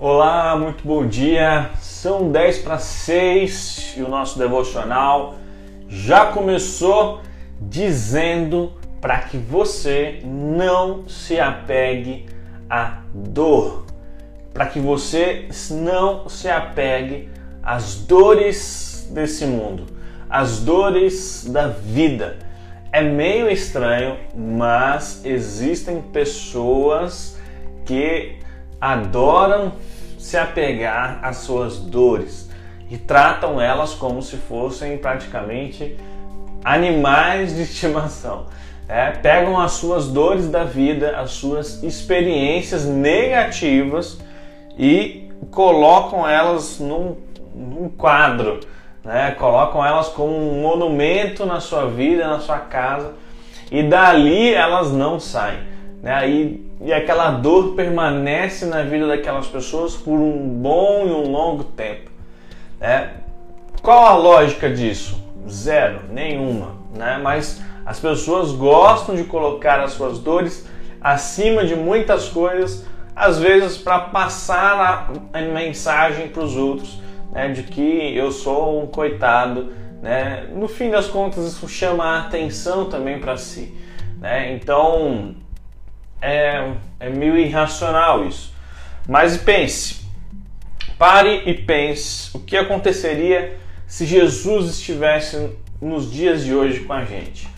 Olá, muito bom dia. São 10 para 6 e o nosso devocional já começou dizendo para que você não se apegue à dor, para que você não se apegue às dores desse mundo, às dores da vida. É meio estranho, mas existem pessoas que adoram se apegar às suas dores e tratam elas como se fossem praticamente animais de estimação. É, pegam as suas dores da vida, as suas experiências negativas e colocam elas num, num quadro, né? colocam elas como um monumento na sua vida, na sua casa e dali elas não saem. Né? E, e aquela dor permanece na vida daquelas pessoas por um bom e um longo tempo. Né? Qual a lógica disso? Zero, nenhuma. Né? Mas as pessoas gostam de colocar as suas dores acima de muitas coisas, às vezes para passar a, mensagem para os outros né, de que eu sou um coitado. Né? No fim das contas, isso chama a atenção também para si. Né? Então, é, é meio irracional isso. Mas pense, pare e pense o que aconteceria se Jesus estivesse nos dias de hoje com a gente.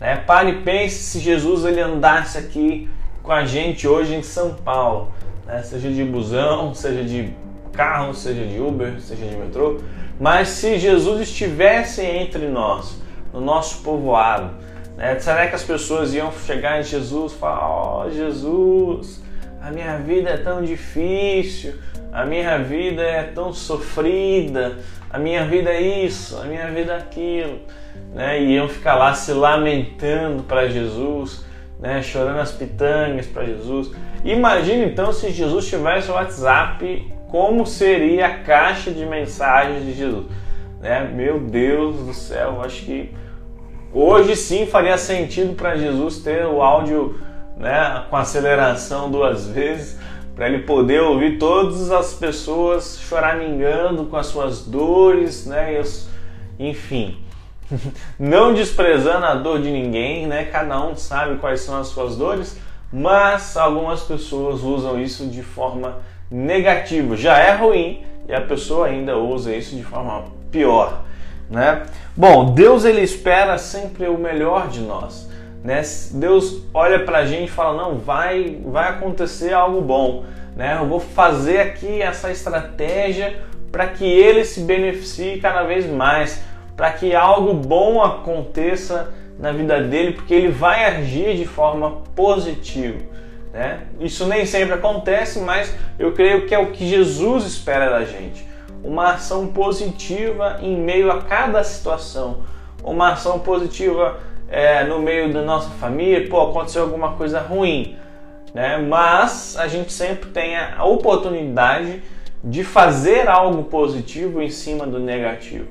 Né? Pare e pense se Jesus ele andasse aqui com a gente hoje em São Paulo, né? seja de busão, seja de carro, seja de Uber, seja de metrô. Mas se Jesus estivesse entre nós, no nosso povoado, né? Será que as pessoas iam chegar em Jesus e falar: Ó oh, Jesus, a minha vida é tão difícil, a minha vida é tão sofrida, a minha vida é isso, a minha vida é aquilo. Né? E iam ficar lá se lamentando para Jesus, né? chorando as pitangas para Jesus. Imagina então se Jesus tivesse o WhatsApp, como seria a caixa de mensagens de Jesus. Né? Meu Deus do céu, acho que Hoje sim faria sentido para Jesus ter o áudio né, com aceleração duas vezes, para ele poder ouvir todas as pessoas choramingando com as suas dores, né, enfim. Não desprezando a dor de ninguém, né? Cada um sabe quais são as suas dores, mas algumas pessoas usam isso de forma negativa. Já é ruim e a pessoa ainda usa isso de forma pior né? Bom, Deus ele espera sempre o melhor de nós, né? Deus olha para a gente e fala não, vai, vai acontecer algo bom, né? Eu vou fazer aqui essa estratégia para que ele se beneficie cada vez mais, para que algo bom aconteça na vida dele, porque ele vai agir de forma positiva. Né? Isso nem sempre acontece, mas eu creio que é o que Jesus espera da gente uma ação positiva em meio a cada situação, uma ação positiva é, no meio da nossa família, pô, aconteceu alguma coisa ruim, né? Mas a gente sempre tem a oportunidade de fazer algo positivo em cima do negativo.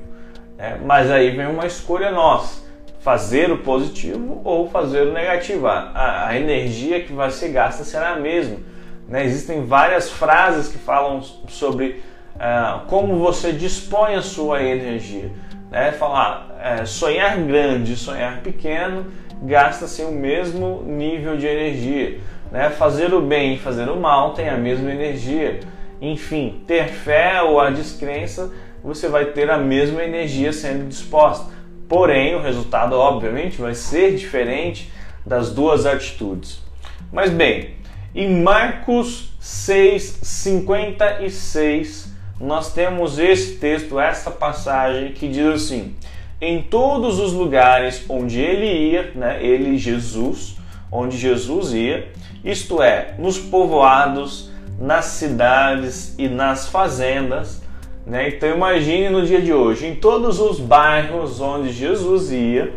Né? Mas aí vem uma escolha nossa: fazer o positivo ou fazer o negativo. A, a energia que vai ser gasta será a mesma. Né? Existem várias frases que falam sobre é, como você dispõe a sua energia. Né? Falar é, sonhar grande, sonhar pequeno, gasta-se o mesmo nível de energia. Né? Fazer o bem e fazer o mal tem a mesma energia. Enfim, ter fé ou a descrença, você vai ter a mesma energia sendo disposta. Porém, o resultado, obviamente, vai ser diferente das duas atitudes. Mas bem, em Marcos 6, 56 nós temos esse texto, essa passagem que diz assim: em todos os lugares onde ele ia, né, ele Jesus, onde Jesus ia, isto é, nos povoados, nas cidades e nas fazendas. Né? Então imagine no dia de hoje, em todos os bairros onde Jesus ia,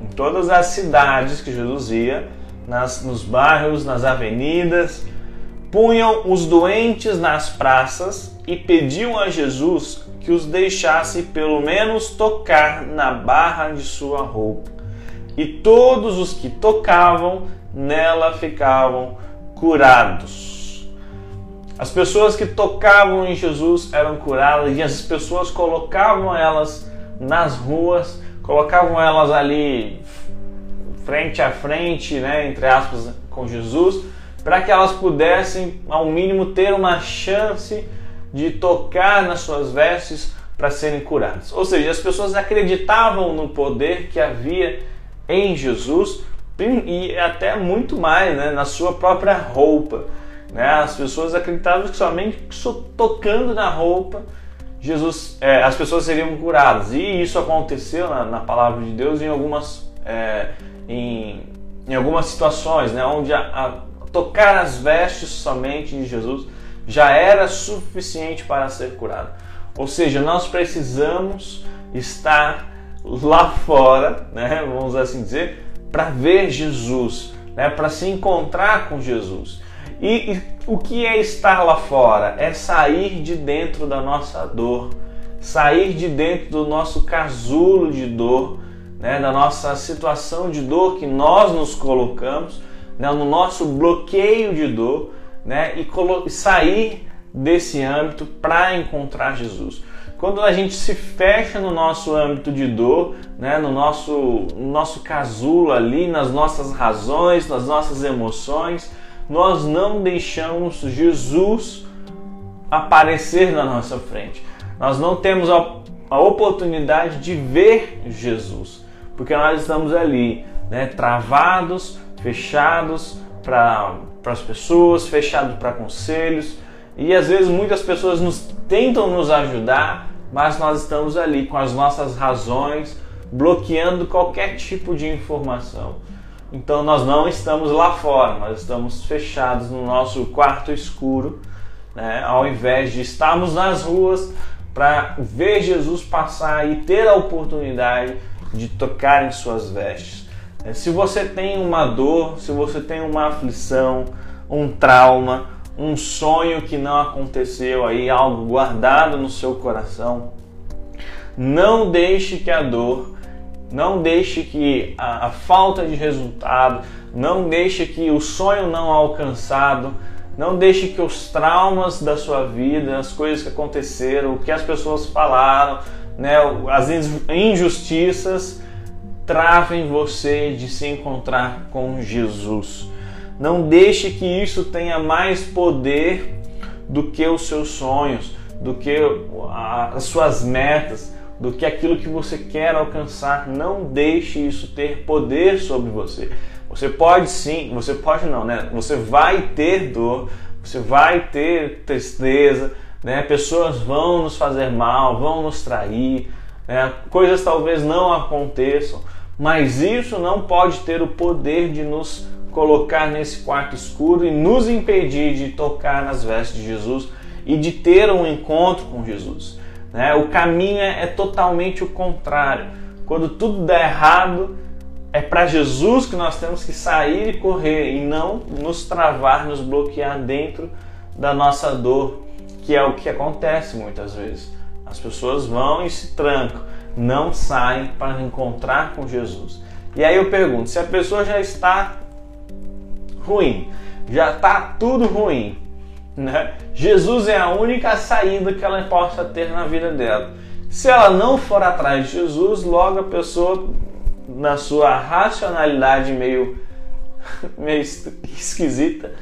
em todas as cidades que Jesus ia, nas, nos bairros, nas avenidas, punham os doentes nas praças e pediam a Jesus que os deixasse pelo menos tocar na barra de sua roupa. E todos os que tocavam nela ficavam curados. As pessoas que tocavam em Jesus eram curadas e as pessoas colocavam elas nas ruas, colocavam elas ali frente a frente, né, entre aspas, com Jesus, para que elas pudessem, ao mínimo, ter uma chance de tocar nas suas vestes para serem curadas. Ou seja, as pessoas acreditavam no poder que havia em Jesus e até muito mais, né, na sua própria roupa. Né? As pessoas acreditavam que somente tocando na roupa Jesus, é, as pessoas seriam curadas. E isso aconteceu na, na palavra de Deus em algumas, é, em, em, algumas situações, né? onde a, a, tocar as vestes somente de Jesus já era suficiente para ser curado. Ou seja, nós precisamos estar lá fora, né? vamos assim dizer, para ver Jesus, né? para se encontrar com Jesus. E, e, o que é estar lá fora? É sair de dentro da nossa dor, sair de dentro do nosso casulo de dor, né, da nossa situação de dor que nós nos colocamos, né, no nosso bloqueio de dor, né, e sair desse âmbito para encontrar Jesus. Quando a gente se fecha no nosso âmbito de dor, né, no, nosso, no nosso casulo ali, nas nossas razões, nas nossas emoções, nós não deixamos Jesus aparecer na nossa frente. Nós não temos a, a oportunidade de ver Jesus, porque nós estamos ali, né, travados, fechados para as pessoas, fechados para conselhos, e às vezes muitas pessoas nos tentam nos ajudar, mas nós estamos ali com as nossas razões bloqueando qualquer tipo de informação. Então nós não estamos lá fora, nós estamos fechados no nosso quarto escuro, né? ao invés de estarmos nas ruas para ver Jesus passar e ter a oportunidade de tocar em suas vestes. É, se você tem uma dor, se você tem uma aflição, um trauma, um sonho que não aconteceu aí, algo guardado no seu coração, não deixe que a dor não deixe que a, a, falta de resultado, não deixe que o sonho não alcançado, não deixe que os traumas da sua vida, as coisas que aconteceram, o que as pessoas falaram, né, as injustiças travem você de se encontrar com Jesus. Não deixe que isso tenha mais poder do que os seus sonhos, do que as suas metas do que aquilo que você quer alcançar. Não deixe isso ter poder sobre você. Você pode sim, você pode não, né? Você vai ter dor, você vai ter tristeza, né? Pessoas vão nos fazer mal, vão nos trair, né? coisas talvez não aconteçam, mas isso não pode ter o poder de nos colocar nesse quarto escuro e nos impedir de tocar nas vestes de Jesus e de ter um encontro com Jesus. Né? O caminho é, é totalmente o contrário. Quando tudo der errado, é para Jesus que nós temos que sair e correr e não nos travar, nos bloquear dentro da nossa dor, que é o que acontece muitas vezes. As pessoas vão e se trancam, não saem para encontrar com Jesus. E aí eu pergunto: se a pessoa já está ruim, já está tudo ruim, né? Jesus é a única saída que ela possa ter na vida dela. Se ela não for atrás de Jesus, logo a pessoa, na sua racionalidade meio, meio esquisita,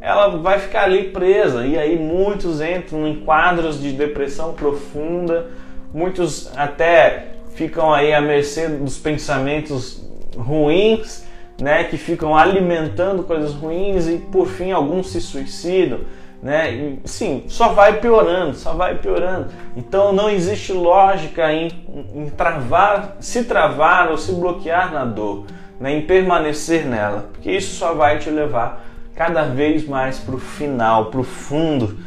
ela vai ficar ali presa. E aí muitos entram em quadros de depressão profunda, muitos até ficam aí à mercê dos pensamentos ruins, né, que ficam alimentando coisas ruins e por fim alguns se suicidam né? E, sim, só vai piorando, só vai piorando. Então não existe lógica em, em travar, se travar ou se bloquear na dor, né? em permanecer nela, porque isso só vai te levar cada vez mais para o final, para o fundo.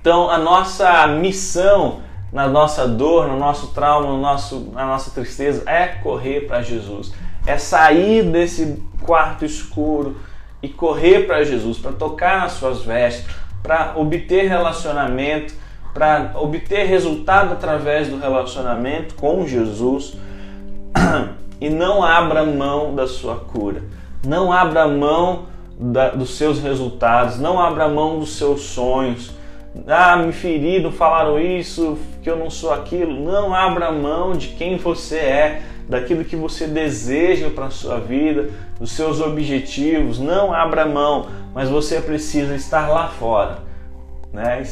Então a nossa missão na nossa dor, no nosso trauma, no nosso, na nossa tristeza é correr para Jesus, é sair desse quarto escuro e correr para Jesus, para tocar nas suas vestes, para obter relacionamento, para obter resultado através do relacionamento com Jesus. E não abra mão da sua cura. Não abra mão da, dos seus resultados, não abra mão dos seus sonhos. Ah, me feriram, falaram isso, que eu não sou aquilo. Não abra mão de quem você é, daquilo que você deseja para a sua vida, dos seus objetivos. Não abra mão, mas você precisa estar lá fora, né?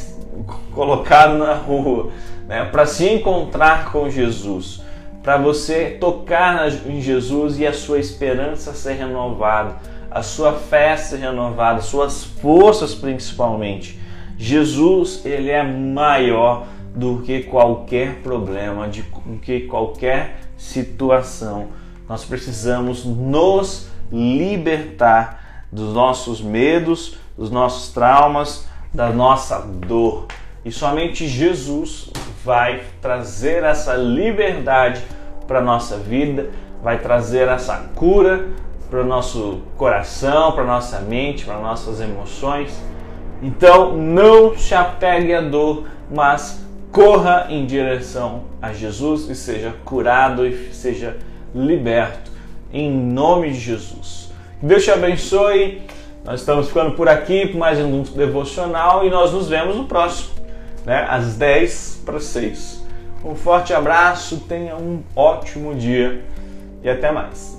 colocado na rua, né? para se encontrar com Jesus, para você tocar em Jesus e a sua esperança ser renovada, a sua fé ser renovada, suas forças principalmente. Jesus, ele é maior do que qualquer problema, de, do que qualquer situação. Nós precisamos nos libertar dos nossos medos, dos nossos traumas, da nossa dor. E somente Jesus vai trazer essa liberdade para nossa vida, vai trazer essa cura para o nosso coração, para nossa mente, para nossas emoções. Então não se apegue à dor, mas corra em direção a Jesus e seja curado e seja liberto em nome de Jesus. Que Deus te abençoe. Nós estamos ficando por aqui por mais um devocional e nós nos vemos no próximo, né? Às 10 para 6. Um forte abraço, tenha um ótimo dia e até mais.